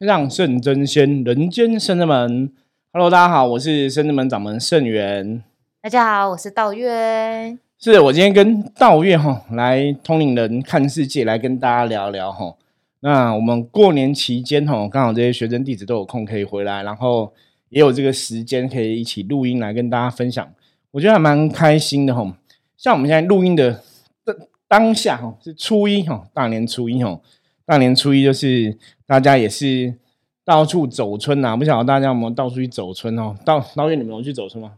让圣真仙，人间圣真门。Hello，大家好，我是圣真门掌门圣元。大家好，我是道月。是我今天跟道月哈来通灵人看世界，来跟大家聊聊哈。那我们过年期间哈，刚好这些学生弟子都有空可以回来，然后也有这个时间可以一起录音来跟大家分享，我觉得还蛮开心的哈。像我们现在录音的当下哈，是初一哈，大年初一哈。大年初一就是大家也是到处走村呐，不晓得大家有没有到处去走村哦？到老远你们有去走村吗？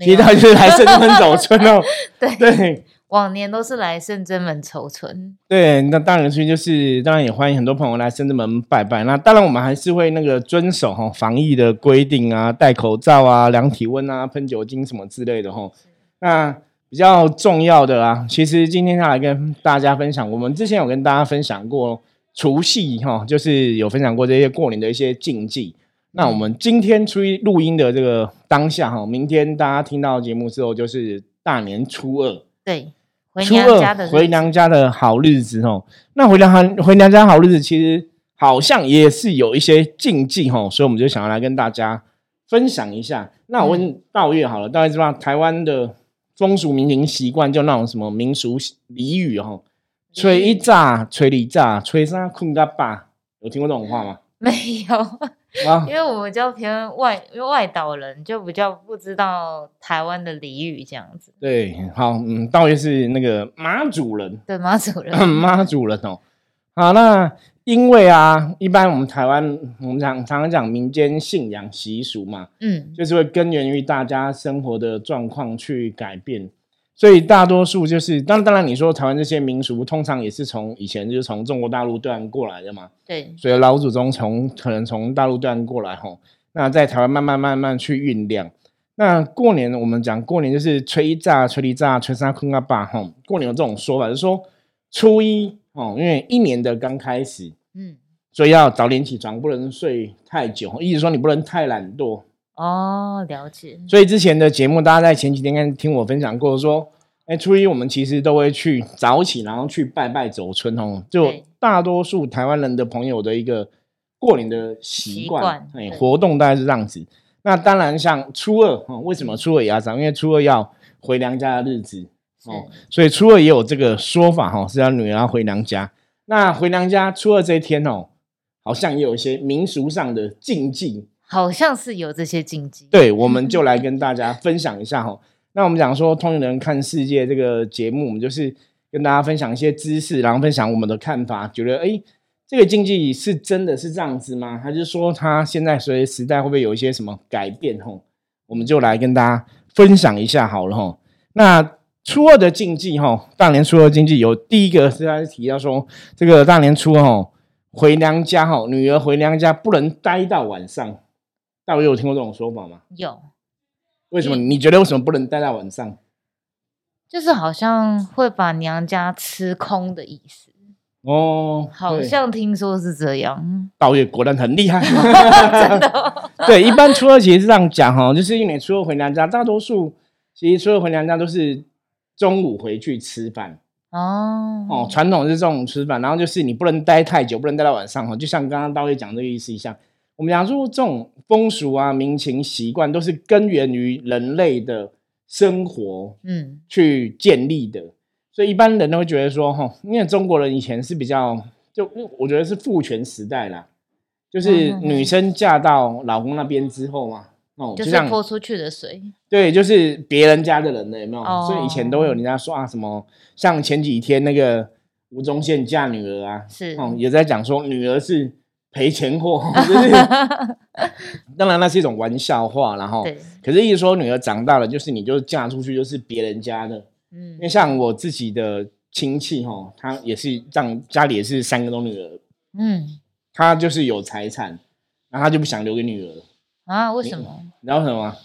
其实就是来深圳门走村哦。对对，往年都是来深圳门走村。对，那大年初一就是当然也欢迎很多朋友来深圳门拜拜。那当然我们还是会那个遵守哈防疫的规定啊，戴口罩啊，量体温啊，喷酒精什么之类的哈。那比较重要的啊，其实今天要来跟大家分享，我们之前有跟大家分享过。除夕哈，就是有分享过这些过年的一些禁忌。那我们今天出去录音的这个当下哈，明天大家听到节目之后就是大年初二，对，初二回娘家的好日子哦。那回娘回娘家好日子，其实好像也是有一些禁忌哈，所以我们就想要来跟大家分享一下。那我问道月好了，大家知道台湾的风俗民情习惯，就那种什么民俗俚语哈。吹一炸，吹二炸，吹三困个爸？有听过这种话吗？没有啊，因为我们就偏外，因为外岛人就比较不知道台湾的俚语这样子。对，好，嗯，道爷是那个妈祖人，对，妈祖人，妈祖人哦。好，那因为啊，一般我们台湾，我们讲常常讲民间信仰习俗嘛，嗯，就是会根源于大家生活的状况去改变。所以大多数就是，当当然你说台湾这些民俗，通常也是从以前就是从中国大陆对岸过来的嘛。对。所以老祖宗从可能从大陆对岸过来吼，那在台湾慢慢慢慢去酝酿。那过年我们讲过年就是吹一炸、吹一炸、吹三坤阿爸吼。过年有这种说法，就是说初一哦，因为一年的刚开始，嗯，所以要早点起床，不能睡太久，意思说你不能太懒惰。哦，了解。所以之前的节目，大家在前几天看听我分享过，说，哎，初一我们其实都会去早起，然后去拜拜走春哦，就大多数台湾人的朋友的一个过年的习惯，哎，活动大概是这样子。那当然，像初二哦，为什么初二也要早？因为初二要回娘家的日子哦，所以初二也有这个说法哈，是要女儿回娘家。那回娘家初二这一天哦，好像也有一些民俗上的禁忌。好像是有这些禁忌，对，我们就来跟大家分享一下哈。那我们讲说《通灵人看世界》这个节目，我们就是跟大家分享一些知识，然后分享我们的看法，觉得哎，这个禁忌是真的是这样子吗？还是说它现在随着时代会不会有一些什么改变？吼，我们就来跟大家分享一下好了哈。那初二的禁忌哈，大年初二禁忌有第一个是他提到说，这个大年初二回娘家哈，女儿回娘家不能待到晚上。大伟有听过这种说法吗？有。为什么？你觉得为什么不能待到晚上？就是好像会把娘家吃空的意思。哦，好像听说是这样。大伟果然很厉害。真的。对，一般初二其实是这样讲哈，就是因为初二回娘家，大多数其实初二回娘家都是中午回去吃饭。哦。哦，传统是中午吃饭，然后就是你不能待太久，不能待到晚上哈，就像刚刚大伟讲这个意思一样。我们讲说这种风俗啊、民情习惯，都是根源于人类的生活，嗯，去建立的。所以一般人都会觉得说，哈，因为中国人以前是比较，就我觉得是父权时代啦，就是女生嫁到老公那边之后嘛，哦，就像泼出去的水，对，就是别人家的人了，有没有？所以以前都会有人家说啊，什么像前几天那个吴宗宪嫁女儿啊，是，哦，也在讲说女儿是。赔钱货，就 是 当然那是一种玩笑话，然后，可是，一说女儿长大了，就是你就嫁出去就是别人家的，嗯，因为像我自己的亲戚哈，他也是这样，家里也是三个都女儿，嗯，他就是有财产，然后他就不想留给女儿啊？为什么？你知道什么？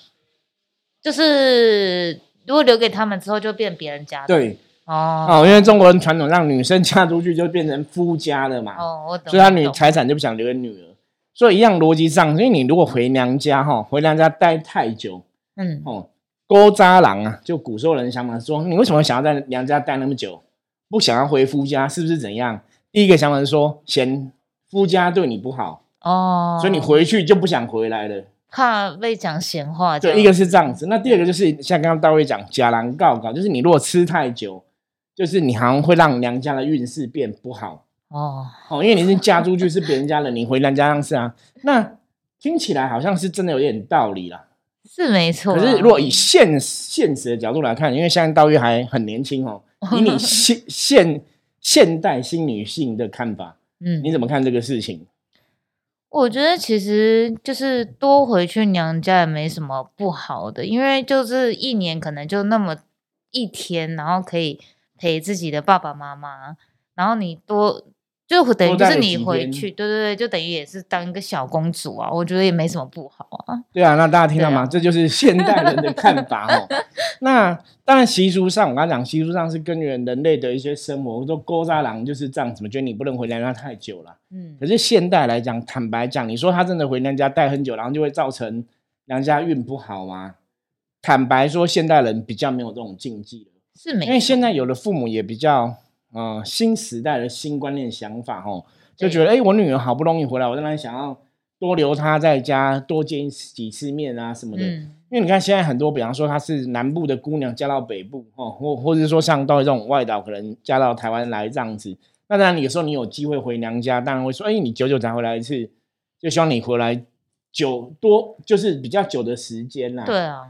就是如果留给他们之后，就变别人家的，对。哦，因为中国人传统让女生嫁出去就变成夫家了嘛，哦，我懂，所以他女财产就不想留给女儿，所以一样逻辑上，因为你如果回娘家哈，回娘家待太久，嗯，哦，勾渣郎啊，就古时候人想法说，你为什么想要在娘家待那么久，不想要回夫家，是不是怎样？第一个想法是说嫌夫家对你不好，哦，所以你回去就不想回来了，怕被讲闲话。对，一个是这样子，那第二个就是像刚刚大卫讲，假狼告告，就是你如果吃太久，就是你好像会让娘家的运势变不好。哦。哦，因为你是嫁出去是别人家的，你回娘家样是啊，那听起来好像是真的有点道理啦。是没错，可是如果以现现实的角度来看，因为现在道玉还很年轻哦，以你现现现代新女性的看法，嗯，你怎么看这个事情？我觉得其实就是多回去娘家也没什么不好的，因为就是一年可能就那么一天，然后可以陪自己的爸爸妈妈，然后你多。就等于就是你回去，对对对，就等于也是当一个小公主啊，我觉得也没什么不好啊。对啊，那大家听到吗？这就是现代人的看法 哦。那当然习俗上，我刚讲习俗上是根源人类的一些生活，我说勾扎郎就是这样，怎么觉得你不能回娘家太久了？嗯。可是现代来讲，坦白讲，你说他真的回娘家待很久，然后就会造成娘家运不好吗？坦白说，现代人比较没有这种禁忌了，是没？因为现在有的父母也比较。嗯，新时代的新观念想法，哦，就觉得，哎，我女儿好不容易回来，我当然想要多留她在家，多见几次面啊什么的。因为你看，现在很多，比方说她是南部的姑娘嫁到北部，哦，或或者是说像到这种外岛，可能嫁到台湾来这样子。那当然，有时候你有机会回娘家，当然会说，哎，你久久才回来一次，就希望你回来久多，就是比较久的时间啦。对啊。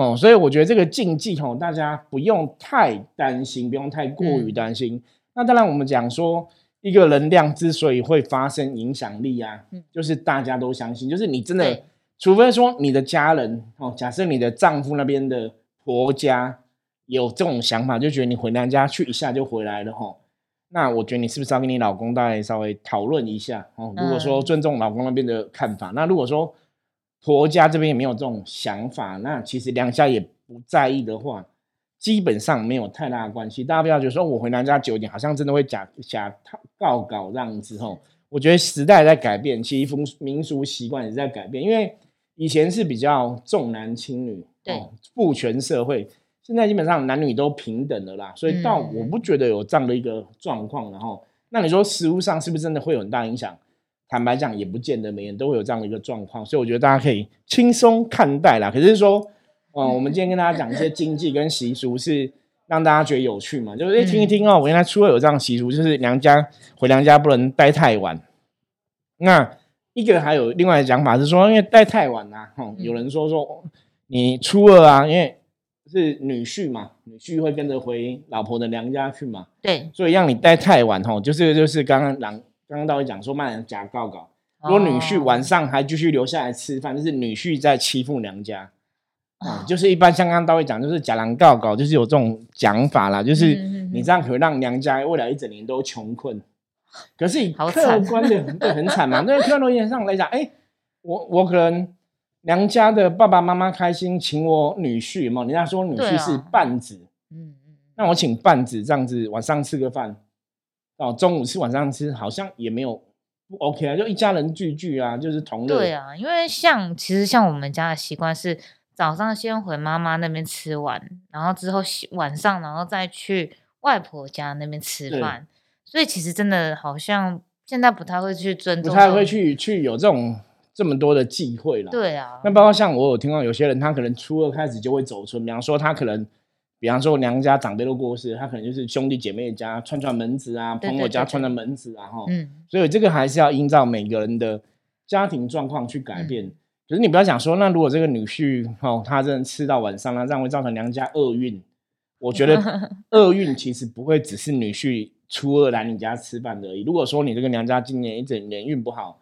哦，所以我觉得这个禁忌哦，大家不用太担心，不用太过于担心。那当然，我们讲说一个能量之所以会发生影响力啊，就是大家都相信，就是你真的，除非说你的家人哦，假设你的丈夫那边的婆家有这种想法，就觉得你回娘家去一下就回来了哈，那我觉得你是不是要跟你老公大概稍微讨论一下哦？如果说尊重老公那边的看法，那如果说。婆家这边也没有这种想法，那其实娘家也不在意的话，基本上没有太大的关系。大家不要觉得说我回娘家久一点，好像真的会假假告告这样子吼。我觉得时代在改变，其实风民俗习惯也在改变。因为以前是比较重男轻女，对父权社会，现在基本上男女都平等的啦，所以到我不觉得有这样的一个状况。然后，那你说食物上是不是真的会有很大影响？坦白讲，也不见得每人都会有这样的一个状况，所以我觉得大家可以轻松看待啦。可是说，嗯，我们今天跟大家讲一些经济跟习俗，是让大家觉得有趣嘛？就是听一听哦，我原来初二有这样习俗，就是娘家回娘家不能待太晚。那一个还有另外的讲法是说，因为待太晚啊，哈，有人说说你初二啊，因为是女婿嘛，女婿会跟着回老婆的娘家去嘛，对，所以让你待太晚，吼，就是就是刚刚讲。刚刚大卫讲说，骂人假告告，如果女婿晚上还继续留下来吃饭，就是女婿在欺负娘家啊。就是一般像刚刚大卫讲，就是假狼告告，就是有这种讲法啦。就是你这样可能让娘家未来一整年都穷困。可是以客观的对很惨嘛？那客观意义上来讲，哎，我我可能娘家的爸爸妈妈开心，请我女婿嘛。人家说女婿是半子，嗯嗯，那我请半子这样子晚上吃个饭。哦，中午吃晚上吃好像也没有不 OK 啊，就一家人聚聚啊，就是同乐。对啊，因为像其实像我们家的习惯是早上先回妈妈那边吃完，然后之后晚上然后再去外婆家那边吃饭，所以其实真的好像现在不太会去尊重，不太会去去有这种这么多的忌讳了。对啊，那包括像我有听到有些人，他可能初二开始就会走村，比方说他可能。比方说娘家长辈都过世，他可能就是兄弟姐妹家串串门子啊，朋友家串串门子啊，哈，嗯，所以这个还是要依照每个人的家庭状况去改变。可是你不要想说，那如果这个女婿哦，他真的吃到晚上，那这样会造成娘家厄运。我觉得 厄运其实不会只是女婿初二来你家吃饭而已。如果说你这个娘家今年一整年运不好，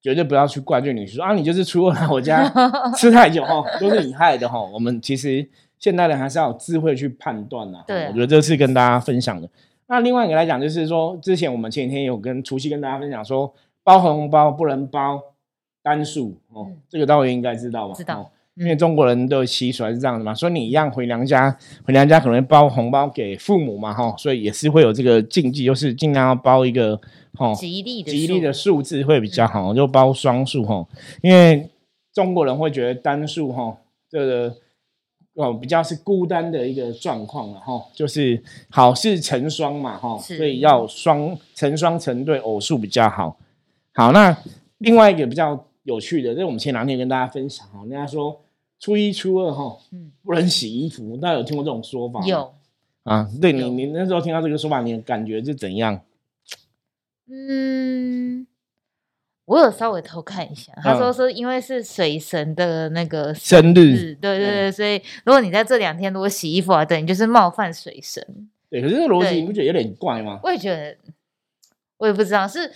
绝对不要去怪罪女婿说啊，你就是初二来我家吃太久哈，都是你害的哈。我们其实。现代人还是要有智慧去判断呐。对，我觉得这是跟大家分享的。那另外一个来讲，就是说，之前我们前几天有跟除夕跟大家分享说，包红包不能包单数哦，这个大家应该知道吧？知道，因为中国人的习俗还是这样的嘛，所以你一样回娘家，回娘家可能包红包给父母嘛，哈，所以也是会有这个禁忌，就是尽量要包一个哈吉利的吉利的数字会比较好，就包双数哈，因为中国人会觉得单数哈这个。哦，比较是孤单的一个状况了哈，就是好事成双嘛哈，所以要双成双成对偶数比较好。好，那另外一个比较有趣的，就是我们前两天跟大家分享哈，人家说初一、初二哈，嗯，不能洗衣服，大家有听过这种说法吗？有啊，对你，你那时候听到这个说法，你的感觉是怎样？嗯，我有稍微偷看一下，他说是因为是水神的那个生日，对对对，所以如果你在这两天如果洗衣服啊，等于就是冒犯水神。对，可是这个逻辑你不觉得有点怪吗？我也觉得，我也不知道是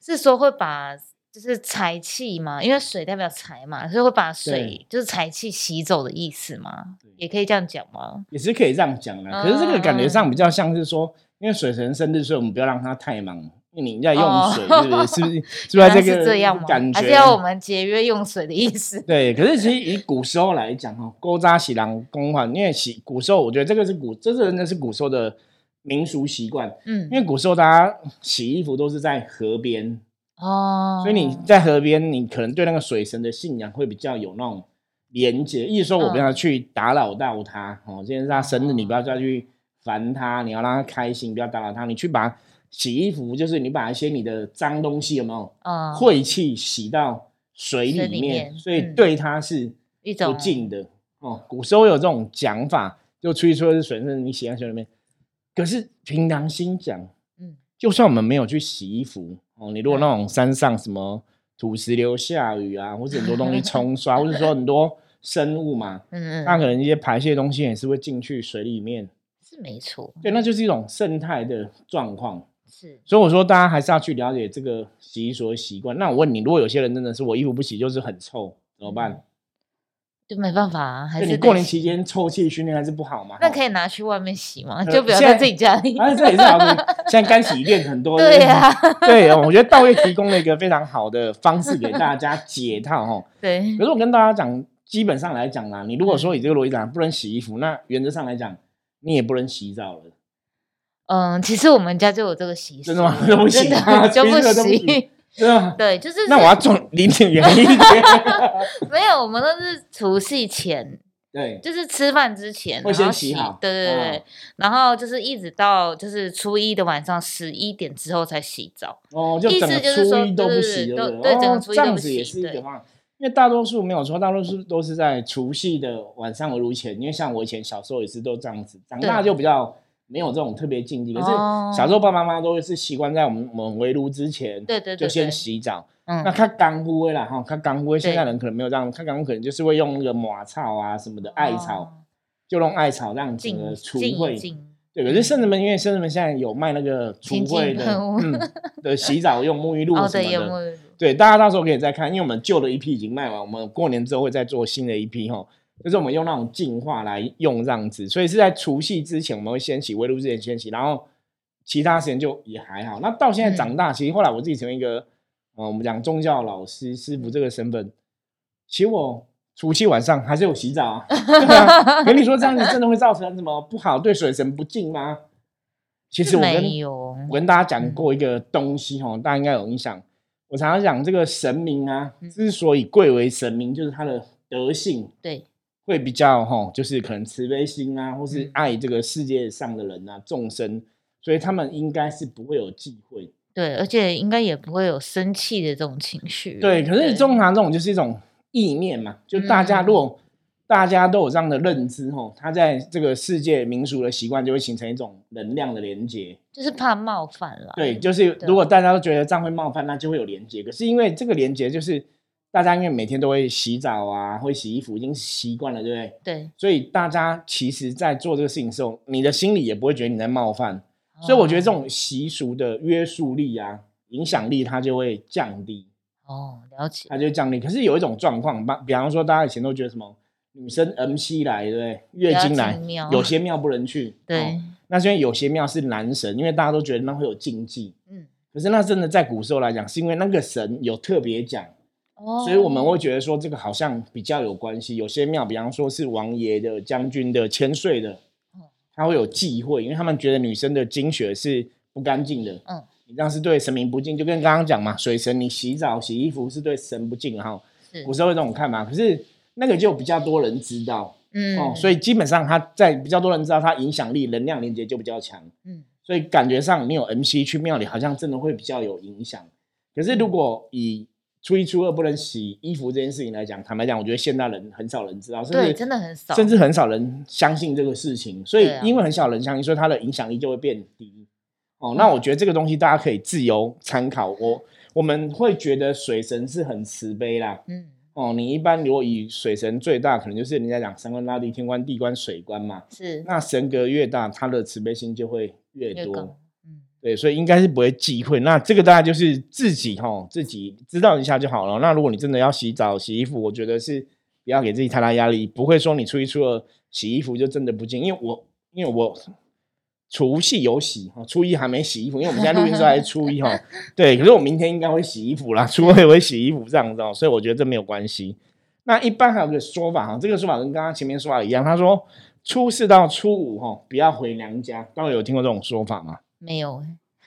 是说会把就是财气嘛，因为水代表财嘛，所以会把水就是财气洗走的意思嘛，也可以这样讲吗？也是可以这样讲的，可是这个感觉上比较像是说。因为水神生日，所以我们不要让他太忙。你在用水，是不是？是不是？是不是这个感觉？还是要我们节约用水的意思？对。可是其实以古时候来讲，哈，勾扎洗狼公款，因为洗古时候，我觉得这个是古，这是真的是古时候的民俗习惯。嗯。因为古时候大家洗衣服都是在河边哦，所以你在河边，你可能对那个水神的信仰会比较有那种连接。意思说我不要去打扰到他哦，今天是他生日，你不要再去。烦他，你要让他开心，不要打扰他。你去把洗衣服，就是你把一些你的脏东西有没有？晦气洗到水里面，所以对它是不敬的哦。古时候有这种讲法，就吹吹是水，是你洗在水里面。可是凭良心讲，嗯，就算我们没有去洗衣服哦，你如果那种山上什么土石流下雨啊，或者很多东西冲刷，或者说很多生物嘛，嗯嗯，那可能一些排泄东西也是会进去水里面。是没错，对，那就是一种生态的状况。是，所以我说大家还是要去了解这个洗衣所的习惯。那我问你，如果有些人真的是我衣服不洗就是很臭，怎么办？就没办法啊，还是你过年期间臭气熏天还是不好嘛？那可以拿去外面洗吗？就不要在自己家里。啊，这也是好。现在干洗店很多。对呀，对，我觉得道业提供了一个非常好的方式给大家解套哈。对。可是我跟大家讲，基本上来讲啦，你如果说你这个逻辑讲不能洗衣服，那原则上来讲。你也不能洗澡了。嗯，其实我们家就有这个习俗，真的吗？不洗就不洗，对啊，对，就是。那我要装离你远一点。没有，我们都是除夕前，对，就是吃饭之前会先洗好，对对对，然后就是一直到就是初一的晚上十一点之后才洗澡。哦，就整个初一都不洗，对对，整个初一都不洗，也是一方。因为大多数没有错，大多数都是在除夕的晚上如前。因为像我以前小时候也是都这样子，长大就比较没有这种特别禁忌。可是小时候爸爸妈妈都是习惯在我们我们围炉之前，对对，就先洗澡。那看干枯啦哈，看干枯。现在人可能没有这样，看干枯可能就是会用那个马草啊什么的艾草，就用艾草让整个除秽。对，可是圣人们因为圣人们现在有卖那个除秽的嗯的洗澡用沐浴露什么的。对，大家到时候可以再看，因为我们旧的一批已经卖完，我们过年之后会再做新的一批哈。就是我们用那种净化来用这样子，所以是在除夕之前我们会先洗，围炉之前先洗，然后其他时间就也还好。那到现在长大，其实后来我自己成为一个，呃，我们讲宗教老师师傅这个身份，其实我除夕晚上还是有洗澡啊。跟你说这样子真的会造成什么不好，对水神不敬吗？其实我跟我跟大家讲过一个东西哈，大家应该有印象。我常常讲这个神明啊，之所以贵为神明，就是他的德性，对，会比较哈，就是可能慈悲心啊，或是爱这个世界上的人啊，众生，所以他们应该是不会有忌讳，对，而且应该也不会有生气的这种情绪，对。可是通常这种就是一种意念嘛，就大家如果。大家都有这样的认知，吼，他在这个世界民俗的习惯就会形成一种能量的连接，就是怕冒犯了。对，就是如果大家都觉得这样会冒犯，那就会有连接。可是因为这个连接，就是大家因为每天都会洗澡啊，会洗衣服，已经习惯了，对不对？对。所以大家其实，在做这个事情的时候，你的心里也不会觉得你在冒犯。所以我觉得这种习俗的约束力啊，影响力它就会降低。哦，了解。它就降低。可是有一种状况，比比方说，大家以前都觉得什么？女生 M C 来，对不对？月经来，有些庙不能去。对，那是因为有些庙是男神，因为大家都觉得那会有禁忌。嗯，可是那真的在古时候来讲，是因为那个神有特别讲，所以我们会觉得说这个好像比较有关系。有些庙，比方说是王爷的、将军的、千岁的，他会有忌讳，因为他们觉得女生的精血是不干净的。嗯，你这样是对神明不敬，就跟刚刚讲嘛，水神你洗澡洗衣服是对神不敬哈。古时候有这种看法，可是。那个就比较多人知道，嗯，哦，所以基本上他在比较多人知道，他影响力、能量连接就比较强，嗯，所以感觉上你有 MC 去庙里，好像真的会比较有影响。可是如果以初一初二不能洗衣服这件事情来讲，坦白讲，我觉得现代人很少人知道，甚至真的很少，甚至很少人相信这个事情。所以因为很少人相信，所以它的影响力就会变低。哦，那我觉得这个东西大家可以自由参考。我我们会觉得水神是很慈悲啦。嗯。哦，你一般如果以水神最大，可能就是人家讲三观大地，天官、地官、水官嘛。是。那神格越大，他的慈悲心就会越多。对，所以应该是不会忌讳。那这个大家就是自己哈，自己知道一下就好了。那如果你真的要洗澡、洗衣服，我觉得是不要给自己太大压力，不会说你初一初二洗衣服就真的不进。因为我因为我除夕有洗哈，初一还没洗衣服，因为我们现在录音时候还是初一哈。对，可是我明天应该会洗衣服啦，初二也会洗衣服这样子哦，所以我觉得这没有关系。那一般还有个说法哈，这个说法跟刚刚前面说法一样，他说初四到初五哈不要回娘家，各位有听过这种说法吗？没有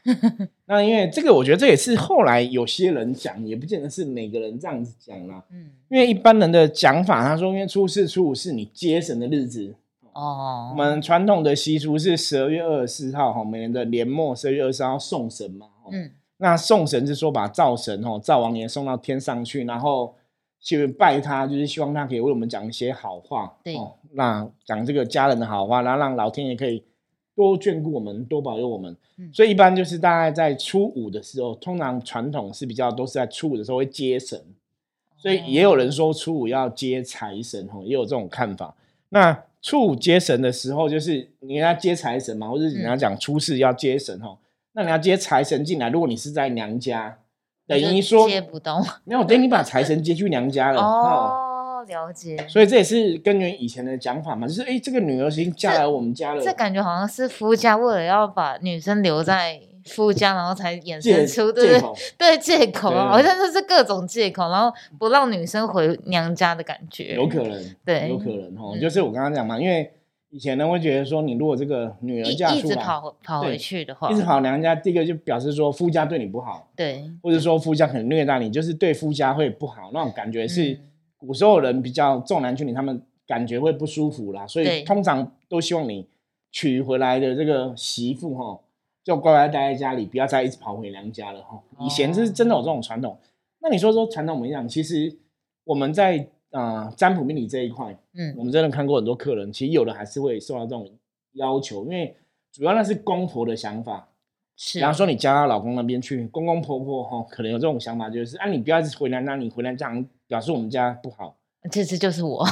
那因为这个，我觉得这也是后来有些人讲，也不见得是每个人这样子讲啦。嗯，因为一般人的讲法，他说，因为初四、初五是你接神的日子哦。我们传统的习俗是十二月二十四号哈，每年的年末十二月二十四号送神嘛。嗯，那送神是说把灶神哈灶王爷送到天上去，然后去拜他，就是希望他可以为我们讲一些好话。对，那讲这个家人的好话，然后让老天爷可以。多眷顾我们，多保佑我们。所以一般就是大概在初五的时候，通常传统是比较都是在初五的时候会接神，所以也有人说初五要接财神，吼，也有这种看法。那初五接神的时候，就是你要接财神嘛，或者你要讲初四要接神，吼，那你要接财神进来。如果你是在娘家，等于说接不动，没有，等于你把财神接去娘家了，哦。了解，所以这也是根源以前的讲法嘛，就是哎，这个女儿已经嫁来我们家了。这感觉好像是夫家为了要把女生留在夫家，然后才衍生出对对借口，好像就是各种借口，然后不让女生回娘家的感觉。有可能，对，有可能哈，就是我刚刚讲嘛，因为以前呢会觉得说，你如果这个女儿嫁出来跑跑回去的话，一直跑娘家，第一个就表示说夫家对你不好，对，或者说夫家可能虐待你，就是对夫家会不好那种感觉是。古时候人比较重男轻女，他们感觉会不舒服啦，所以通常都希望你娶回来的这个媳妇哈，就乖乖待在家里，不要再一直跑回娘家了哈。以前是真的有这种传统。那你说说传统怎么样？其实我们在啊占卜命理这一块，嗯，我们真的看过很多客人，其实有的还是会受到这种要求，因为主要那是公婆的想法。比方说你嫁到老公那边去，公公婆婆哈可能有这种想法，就是啊你不要一直回来，那你回来这样。表示我们家不好，这次就是我。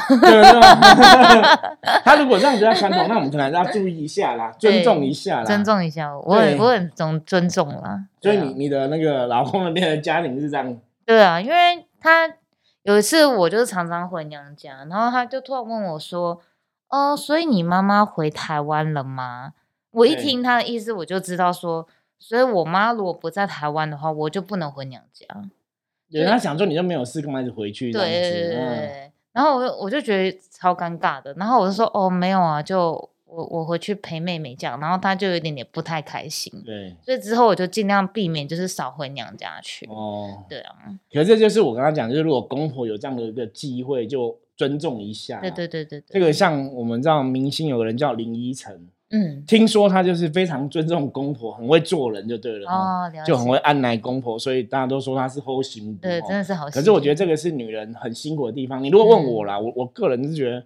他如果这样子要传统，那我们可能要注意一下啦，尊重一下啦，尊重一下。我很我很尊尊重啦。所以你你的那个老公那边的家庭是这样？对啊，因为他有一次我就是常常回娘家，然后他就突然问我说：“哦，所以你妈妈回台湾了吗？”我一听他的意思，我就知道说，所以我妈如果不在台湾的话，我就不能回娘家。有人想说你就没有事，干嘛就回去？对对对。然后我我就觉得超尴尬的。然后我就说哦没有啊，就我我回去陪妹妹这样。然后他就有点点不太开心。对。所以之后我就尽量避免，就是少回娘家去。哦。对啊。可是这就是我刚刚讲，就是如果公婆有这样的一个机会，就尊重一下。对对对对。这个像我们知道明星有个人叫林依晨。嗯，听说他就是非常尊重公婆，很会做人就对了哦，就很会按奶公婆，所以大家都说他是后行。对，真的是好。可是我觉得这个是女人很辛苦的地方。你如果问我啦，我我个人是觉得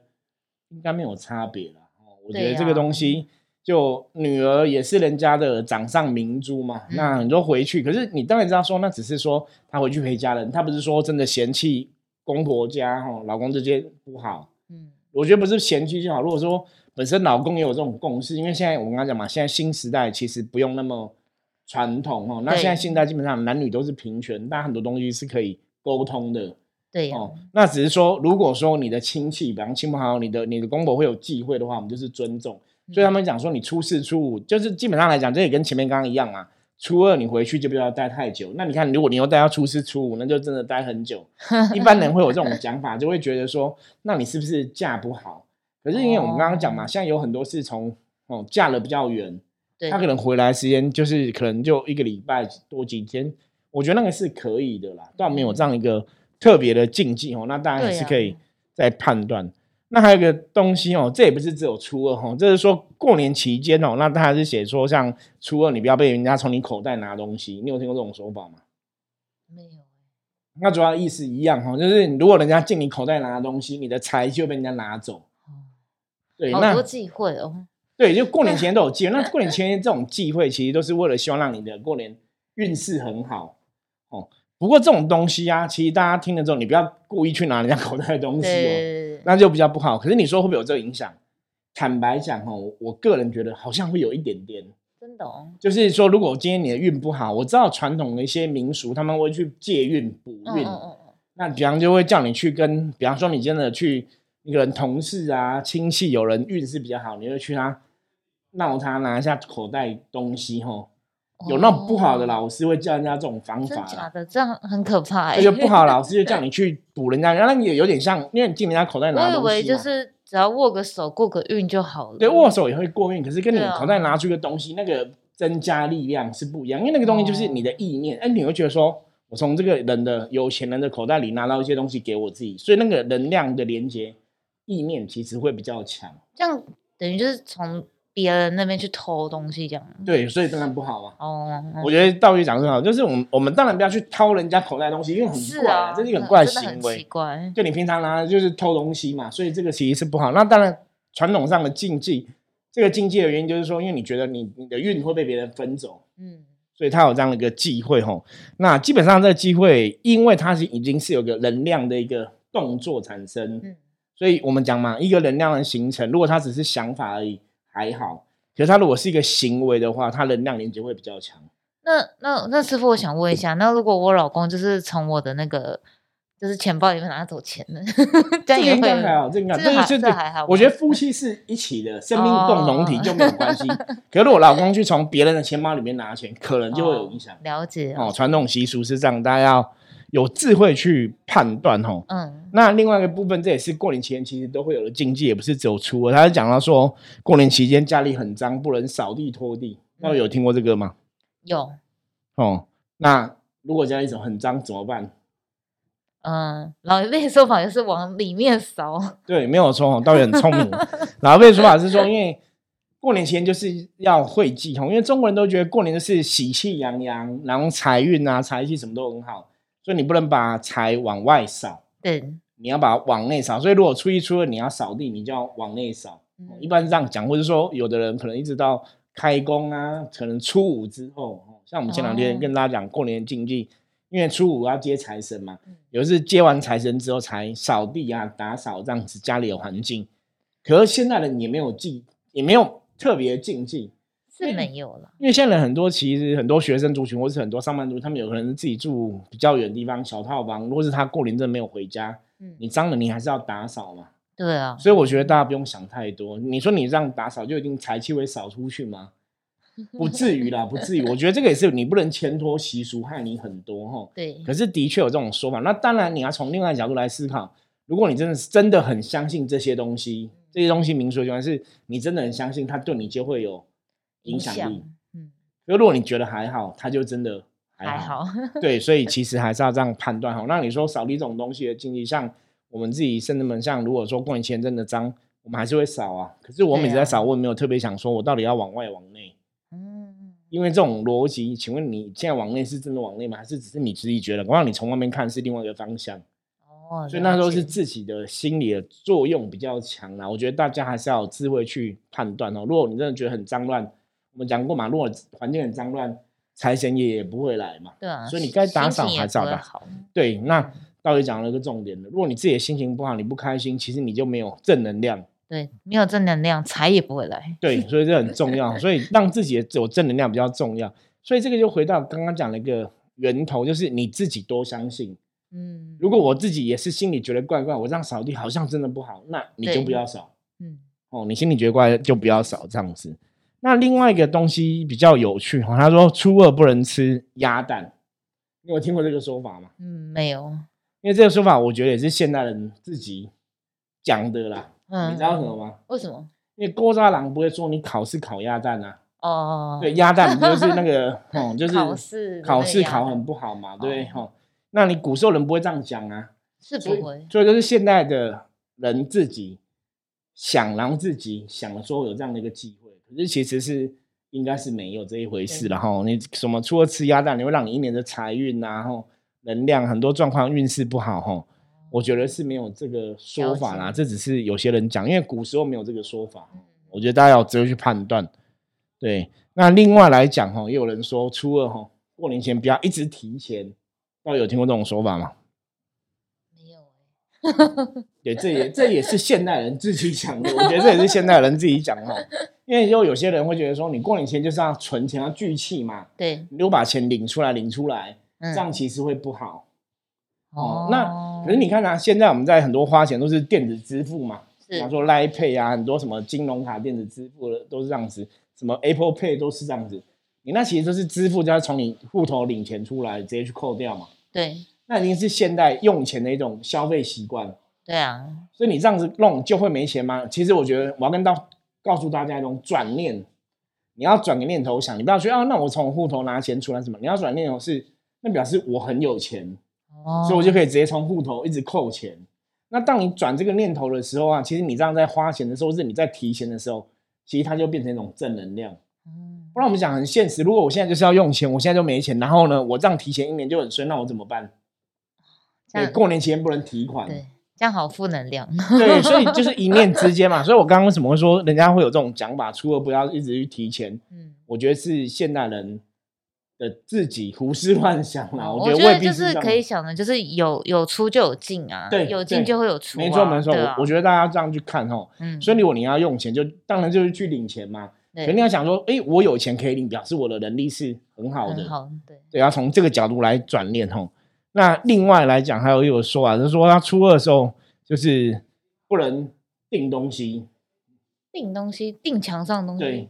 应该没有差别啦。哦，我觉得这个东西，就女儿也是人家的掌上明珠嘛。那你说回去，可是你当然知道说，那只是说她回去陪家人，她不是说真的嫌弃公婆家哈，老公这些不好。嗯，我觉得不是嫌弃就好。如果说本身老公也有这种共识，因为现在我刚刚讲嘛，现在新时代其实不用那么传统哦。那现在现在基本上男女都是平权，但很多东西是可以沟通的。对哦，那只是说，如果说你的亲戚，比方亲朋好友，你的你的公婆会有忌讳的话，我们就是尊重。所以他们讲说，你初四初五，就是基本上来讲，这也跟前面刚刚一样啊。初二你回去就不要待太久。那你看，如果你又待到初四初五，那就真的待很久。一般人会有这种讲法，就会觉得说，那你是不是嫁不好？可是因为我们刚刚讲嘛，现在有很多是从哦嫁了比较远，他可能回来时间就是可能就一个礼拜多几天，我觉得那个是可以的啦，倒没有这样一个特别的禁忌哦。那当然也是可以再判断。那还有一个东西哦，这也不是只有初二哈，就是说过年期间哦，那他还是写说像初二你不要被人家从你口袋拿东西，你有听过这种说法吗？没有，那主要意思一样哈，就是如果人家进你口袋拿东西，你的财就被人家拿走。对，好多忌讳哦。对，就过年前都有忌讳。那过年前这种忌讳，其实都是为了希望让你的过年运势很好哦。不过这种东西啊，其实大家听了之后，你不要故意去拿人家口袋的东西哦，那就比较不好。可是你说会不会有这个影响？坦白讲哦，我个人觉得好像会有一点点。真的哦。就是说，如果今天你的运不好，我知道传统的一些民俗，他们会去借运补运。嗯嗯嗯。那比方就会叫你去跟，比方说你真的去一个人同事啊、亲戚有人运势比较好，你就去他闹他拿一下口袋东西吼。有那种不好的老师会教人家这种方法，假的，这样很可怕。那就不好老师就叫你去补人家，然后也有点像，因为你进人家口袋拿东西我以为就是只要握个手过个运就好了。对，握手也会过运，可是跟你口袋拿出一个东西，那个增加力量是不一样。因为那个东西就是你的意念，哎，你会觉得说我从这个人的有钱人的口袋里拿到一些东西给我自己，所以那个能量的连接意念其实会比较强。这样等于就是从。别人那边去偷东西，这样对，所以当然不好啊。哦，我觉得道理讲很好，就是我们我们当然不要去偷人家口袋东西，因为很怪，这是一个很怪行为。奇怪，就你平常拿就是偷东西嘛，所以这个其实是不好。那当然传统上的禁忌，这个禁忌的原因就是说，因为你觉得你你的运会被别人分走，嗯，所以他有这样的一个忌讳吼。那基本上这个忌讳，因为它是已经是有个能量的一个动作产生，嗯，所以我们讲嘛，一个能量的形成，如果它只是想法而已。还好，可是它如果是一个行为的话，它能量连接会比较强。那那那师傅，我想问一下，那如果我老公就是从我的那个就是钱包里面拿走钱呢？这应该还好，这应该这这还好。我觉得夫妻是一起的，生命共同体就没有关系。可是我老公去从别人的钱包里面拿钱，可能就会有影响。了解哦，传统习俗是这样，大家要。有智慧去判断吼，嗯，那另外一个部分，这也是过年期间其实都会有的禁忌，也不是只有初二。他是讲到说，过年期间家里很脏，不能扫地拖地。那有听过这个吗？有。哦，那如果家里很脏怎么办？嗯，老一辈说法就是往里面扫。对，没有错，倒也很聪明。老一辈说法是说，因为过年前就是要会忌吼，因为中国人都觉得过年就是喜气洋洋，然后财运啊、财气什么都很好。所以你不能把财往外扫，对，你要把它往内扫。所以如果初一、初二你要扫地，你就要往内扫。一般是这样讲，或者说有的人可能一直到开工啊，可能初五之后，像我们前两天跟大家讲过年禁忌，因为初五要接财神嘛，有的是接完财神之后才扫地啊、打扫这样子家里的环境。可是现在的你没有禁，也没有特别禁忌。是没有了，因为现在很多其实很多学生族群，或是很多上班族，他们有可能是自己住比较远的地方，小套房。如果是他过年真的没有回家，嗯，你脏了，你还是要打扫嘛。对啊，所以我觉得大家不用想太多。你说你这样打扫就一定财气会扫出去吗？不至于啦，不至于。我觉得这个也是你不能牵拖习俗，害你很多哈。对。可是的确有这种说法。那当然你要从另外角度来思考，如果你真的是真的很相信这些东西，这些东西民俗就是你真的很相信，它对你就会有影响力。就如果你觉得还好，他就真的还好。对，所以 其实还是要这样判断哈。那你说扫地这种东西的经济，像我们自己甚至门，像如果说过年前真的脏，我们还是会扫啊。可是我每次在扫，我也没有特别想说我到底要往外往内。嗯。因为这种逻辑，请问你现在往内是真的往内吗？还是只是你自己觉得？我让你从外面看是另外一个方向。哦。所以那时候是自己的心理的作用比较强啦。我觉得大家还是要有智慧去判断哦。如果你真的觉得很脏乱，我们讲过嘛，如果环境很脏乱，财神爷也不会来嘛。对啊，所以你该打扫还找的好。对，那到底讲了一个重点的，如果你自己的心情不好，你不开心，其实你就没有正能量。对，没有正能量，财也不会来。对，所以这很重要。所以让自己的有正能量比较重要。所以这个就回到刚刚讲了一个源头，就是你自己多相信。嗯，如果我自己也是心里觉得怪怪，我这样扫地好像真的不好，那你就不要扫。嗯，哦，你心里觉得怪就不要扫这样子。那另外一个东西比较有趣哈，他说初二不能吃鸭蛋，你有听过这个说法吗？嗯，没有，因为这个说法我觉得也是现代人自己讲的啦。嗯，你知道什么吗？为什么？因为郭渣郎不会说你考试考鸭蛋啊。哦。对，鸭蛋就是那个，哦，就是考试考试考很不好嘛，对哈。那你古时候人不会这样讲啊，是不会。所以就是现代的人自己想，然后自己想了说有这样的一个机会。可是其实是应该是没有这一回事，然后你什么初二吃鸭蛋，你会让你一年的财运然后能量，很多状况运势不好哈。我觉得是没有这个说法啦，这只是有些人讲，因为古时候没有这个说法。我觉得大家要直接去判断。对，那另外来讲哈，也有人说初二哈，过年前不要一直提前。大家有听过这种说法吗？没有对，这也这也是现代人自己讲的。我觉得这也是现代人自己讲哈，因为就有些人会觉得说，你过年前就是要存钱要聚气嘛，对，你又把钱领出来领出来，这样其实会不好。哦，那可是你看啊，现在我们在很多花钱都是电子支付嘛，比方说 Line Pay 啊，很多什么金融卡电子支付的都是这样子，什么 Apple Pay 都是这样子。你那其实都是支付，就要从你户头领钱出来，直接去扣掉嘛。对，那已经是现代用钱的一种消费习惯。对啊，所以你这样子弄就会没钱吗？其实我觉得我要跟到告诉大家一种转念，你要转个念头想，你不要说啊，那我从户头拿钱出来什么？你要转念头是，那表示我很有钱。所以我就可以直接从户头一直扣钱。那当你转这个念头的时候啊，其实你这样在花钱的时候，是你在提钱的时候，其实它就变成一种正能量。嗯，不然我们讲很现实，如果我现在就是要用钱，我现在就没钱，然后呢，我这样提前一年就很衰，那我怎么办？对，过年前不能提款，对，这样好负能量。对，所以就是一念之间嘛。所以我刚刚为什么会说人家会有这种讲法，出了不要一直去提钱，嗯，我觉得是现代人。的自己胡思乱想啦，我觉得未必是可以想的，就是有有出就有进啊，对，有进就会有出，没错没错。我我觉得大家这样去看哈，嗯，所以如果你要用钱，就当然就是去领钱嘛，肯定要想说，哎，我有钱可以领，表示我的能力是很好的，好，对，对，要从这个角度来转念哈。那另外来讲，还有一个说法，就是说他初二的时候就是不能订东西，订东西，订墙上的东西，对。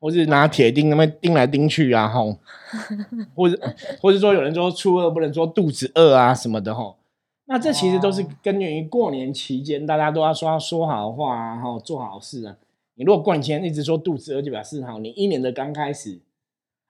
或是拿铁钉那么钉来钉去啊，吼，或者或者说有人说初二不能说肚子饿啊什么的，吼，那这其实都是根源于过年期间大家都要说说好话啊，吼，做好事啊。你如果过年前一直说肚子饿，就表示好，你一年的刚开始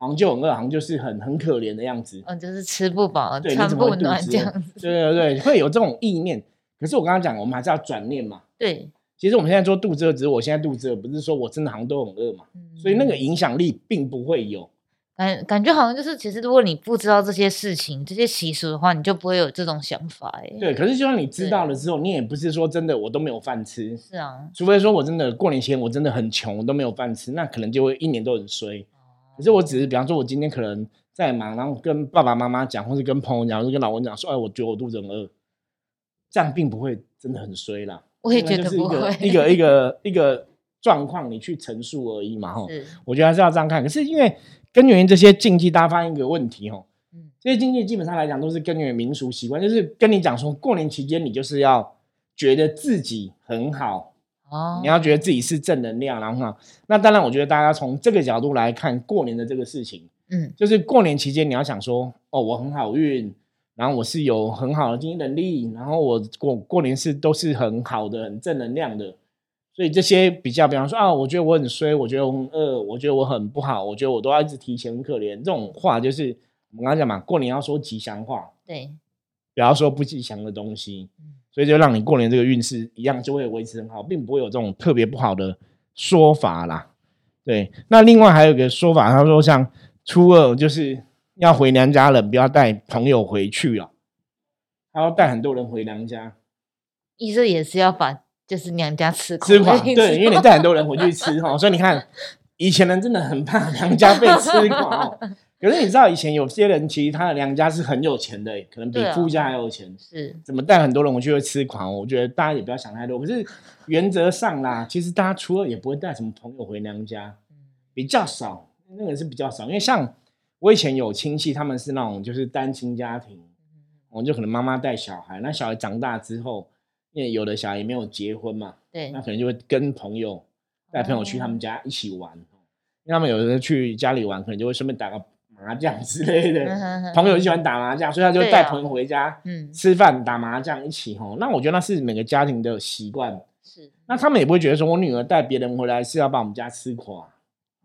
好像就很饿，好像就是很很可怜的样子。嗯，就是吃不饱，穿不暖这样子。对对对，会有这种意念。可是我刚刚讲，我们还是要转念嘛。对。其实我们现在做肚子饿，只是我现在肚子饿，不是说我真的好像都很饿嘛。所以那个影响力并不会有。感感觉好像就是，其实如果你不知道这些事情、这些习俗的话，你就不会有这种想法。哎，对。可是就算你知道了之后，你也不是说真的我都没有饭吃。是啊。除非说我真的过年前我真的很穷，我都没有饭吃，那可能就会一年都很衰。可是我只是比方说，我今天可能在忙，然后跟爸爸妈妈讲，或是跟朋友讲，或是跟老公讲，说，哎，我觉得我肚子很饿，这样并不会真的很衰啦。我也觉得不会，一个一个一个状况，你去陈述而已嘛，哈。我觉得还是要这样看。可是因为根源于这些禁忌，大家发现一个问题，哈，嗯，这些禁忌基本上来讲都是根源于民俗习惯，就是跟你讲说，过年期间你就是要觉得自己很好哦，你要觉得自己是正能量，然后那当然，我觉得大家从这个角度来看过年的这个事情，嗯，就是过年期间你要想说，哦，我很好运。然后我是有很好的经济能力，然后我过过年是都是很好的、很正能量的，所以这些比较，比方说啊，我觉得我很衰，我觉得我很饿，我觉得我很不好，我觉得我都要一直提前，很可怜。这种话就是我们刚才讲嘛，过年要说吉祥话，对，不要说不吉祥的东西，所以就让你过年这个运势一样就会维持很好，并不会有这种特别不好的说法啦。对，那另外还有一个说法，他说像初二就是。要回娘家了，不要带朋友回去了。他要带很多人回娘家，意思也是要把就是娘家吃吃垮。对，因为你带很多人回去吃 哈，所以你看以前人真的很怕娘家被吃垮哦。可是你知道以前有些人其实他的娘家是很有钱的，可能比夫家还有钱。是，怎么带很多人我去会痴狂？我觉得大家也不要想太多。可是原则上啦，其实大家初二也不会带什么朋友回娘家，比较少，那个是比较少，因为像。我以前有亲戚，他们是那种就是单亲家庭，我就可能妈妈带小孩，那小孩长大之后，因为有的小孩也没有结婚嘛，对，那可能就会跟朋友带朋友去他们家一起玩，因为他们有的去家里玩，可能就会顺便打个麻将之类的，朋友喜欢打麻将，所以他就带朋友回家，嗯，吃饭打麻将一起吼。那我觉得那是每个家庭的习惯，是，那他们也不会觉得说我女儿带别人回来是要把我们家吃垮，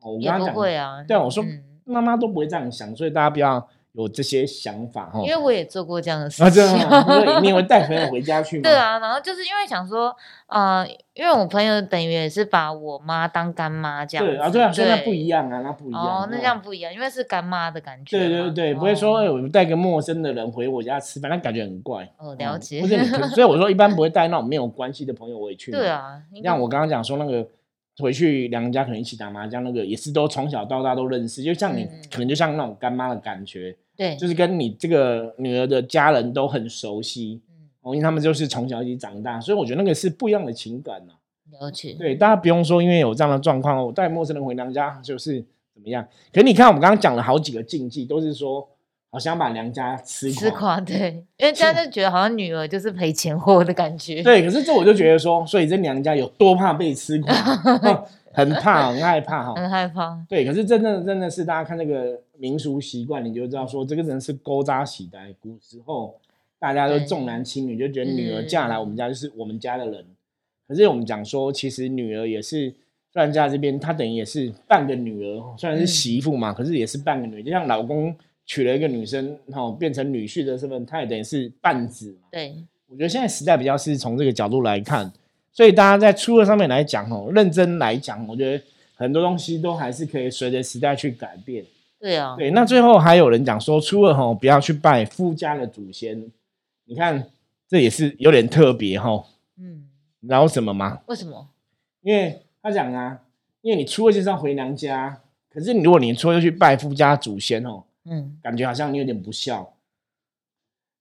哦，我跟他讲，对啊，对，我说。妈妈都不会这样想，所以大家不要有这些想法哈，因为我也做过这样的事情，你也会带朋友回家去 吗？对啊，然后就是因为想说，呃，因为我朋友等于也是把我妈当干妈这样，对啊，对啊，所以那不一样啊，那不一样，哦，那这样不一样，因为是干妈的感觉，对对对，不会说哎，我带个陌生的人回我家吃饭，那感觉很怪，哦，了解，不是，所以我说一般不会带那种没有关系的朋友回去，对啊，像我刚刚讲说那个。回去娘家可能一起打麻将，那个也是都从小到大都认识，就像你可能就像那种干妈的感觉，对，就是跟你这个女儿的家人都很熟悉，嗯，因为他们就是从小一起长大，所以我觉得那个是不一样的情感呐。了解，对，大家不用说，因为有这样的状况，我带陌生人回娘家就是怎么样。可你看，我们刚刚讲了好几个禁忌，都是说。好像把娘家吃吃垮，对，因为家就觉得好像女儿就是赔钱货的感觉。对，可是这我就觉得说，所以这娘家有多怕被吃垮，很怕，很害怕哈，很害怕。对，可是真的真的是大家看那个民俗习惯，你就知道说，这个人是勾扎喜带。古时候大家都重男轻女，就觉得女儿嫁来我们家就是我们家的人。可是我们讲说，其实女儿也是，虽然家这边她等于也是半个女儿，虽然是媳妇嘛，可是也是半个女儿，就像老公。娶了一个女生，哈，变成女婿的身份，他也等于是半子嘛。对，我觉得现在时代比较是从这个角度来看，所以大家在初二上面来讲，哦，认真来讲，我觉得很多东西都还是可以随着时代去改变。对啊，对。那最后还有人讲说，初二哈不要去拜夫家的祖先，你看这也是有点特别哈。嗯，你知道什么吗？为什么？因为他讲啊，因为你初二就是要回娘家，可是你如果你初二去拜夫家祖先哦。嗯，感觉好像你有点不孝，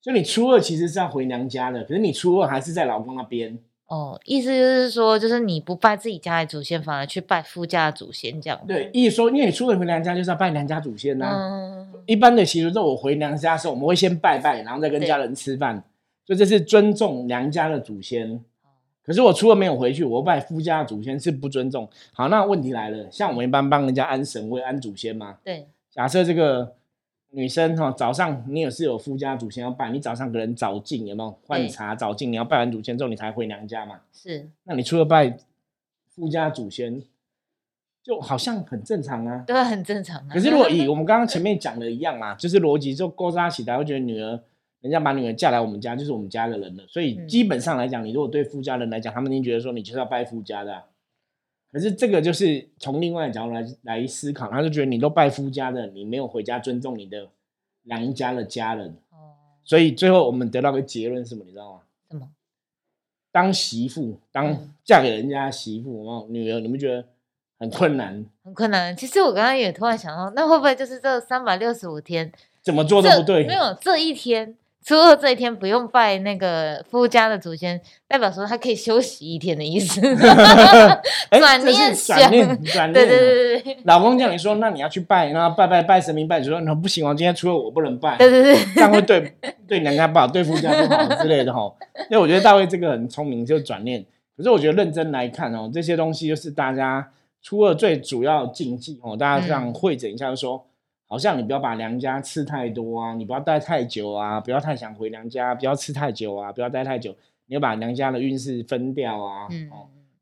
就你初二其实是要回娘家的，可是你初二还是在老公那边。哦，意思就是说，就是你不拜自己家的祖先，反而去拜夫家的祖先，这样。对，意思说，因为你初二回娘家就是要拜娘家祖先呐。嗯。一般的习俗，在我回娘家的时候，我们会先拜拜，然后再跟家人吃饭，所以这是尊重娘家的祖先。可是我初二没有回去，我拜夫家的祖先是不尊重。好，那问题来了，像我们一般帮人家安神位、安祖先嘛？对。假设这个。女生哈，早上你也是有夫家祖先要拜，你早上可能早进有没有换茶早进？你要拜完祖先之后，你才回娘家嘛。是，那你除了拜夫家祖先，就好像很正常啊。对，很正常啊。可是如果以 我们刚刚前面讲的一样嘛，就是逻辑就勾扎起来，会觉得女儿，人家把女儿嫁来我们家，就是我们家的人了。所以基本上来讲，你如果对夫家人来讲，他们已经觉得说你就是要拜夫家的。可是这个就是从另外的角度来来思考，他就觉得你都拜夫家的，你没有回家尊重你的娘家的家人。哦，所以最后我们得到个结论是什么？你知道吗？什么？当媳妇，当嫁给人家媳妇，哦，女儿，你们觉得很困难？很困难。其实我刚刚也突然想到，那会不会就是这三百六十五天怎么做都不对？没有这一天。初二这一天不用拜那个夫家的祖先，代表说他可以休息一天的意思。转念想，转念，对对对对老公叫你说，那你要去拜，然后拜拜拜神明拜，就说那不行哦，今天初二我不能拜。对对对，这样会对对娘家不好，对夫家不好之类的哈。因为我觉得大卫这个很聪明，就转念。可是我觉得认真来看哦，这些东西就是大家初二最主要禁忌哦。大家这样会诊一下，就说。好像你不要把娘家吃太多啊，你不要待太久啊，不要太想回娘家，不要吃太久啊，不要待太久，你要把娘家的运势分掉啊。嗯，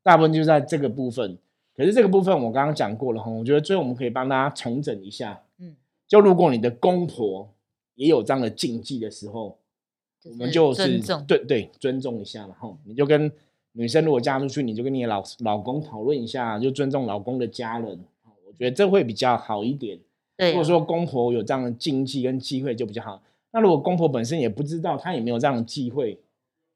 大部分就在这个部分。可是这个部分我刚刚讲过了哈，我觉得最后我们可以帮大家重整一下。嗯，就如果你的公婆也有这样的禁忌的时候，我们就是对对尊重一下嘛哈。你就跟女生如果嫁出去，你就跟你老老公讨论一下，就尊重老公的家人。我觉得这会比较好一点。如果说公婆有这样的禁忌跟机会就比较好，那如果公婆本身也不知道，他也没有这样的机会，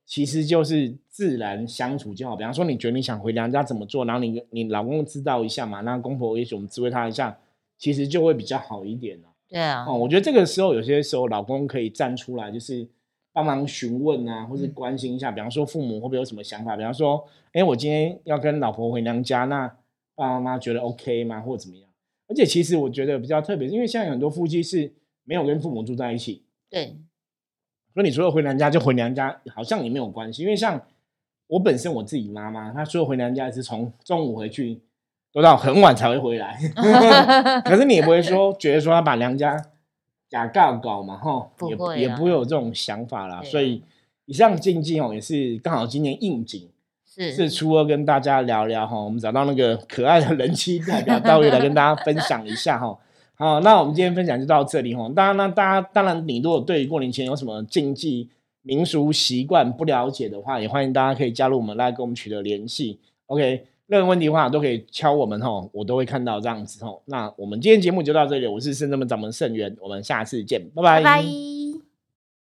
其实就是自然相处就好。比方说，你觉得你想回娘家怎么做，然后你你老公知道一下嘛，那公婆也许我们指挥他一下，其实就会比较好一点了。对啊，哦，我觉得这个时候有些时候老公可以站出来，就是帮忙询问啊，或是关心一下。比方说父母会不会有什么想法？比方说，哎，我今天要跟老婆回娘家，那爸爸妈妈觉得 OK 吗？或者怎么样？而且其实我觉得比较特别，因为现在很多夫妻是没有跟父母住在一起。对。所以你除了回娘家就回娘家，好像也没有关系。因为像我本身我自己妈妈，她说回娘家是从中午回去，都到很晚才会回来。可是你也不会说觉得说她把娘家假告搞嘛，哈，也也不会有这种想法啦。所以以上禁忌哦，也是刚好今年应景。是初二跟大家聊聊哈，我们找到那个可爱的人妻代表到位来跟大家分享一下哈。好，那我们今天分享就到这里哈。当然，那大家当然，你如果对过年前有什么禁忌民俗习惯不了解的话，也欢迎大家可以加入我们来跟我们取得联系。OK，任何问题的话都可以敲我们哈，我都会看到这样子哈。那我们今天节目就到这里，我是圣正门掌门圣元，我们下次见，拜拜。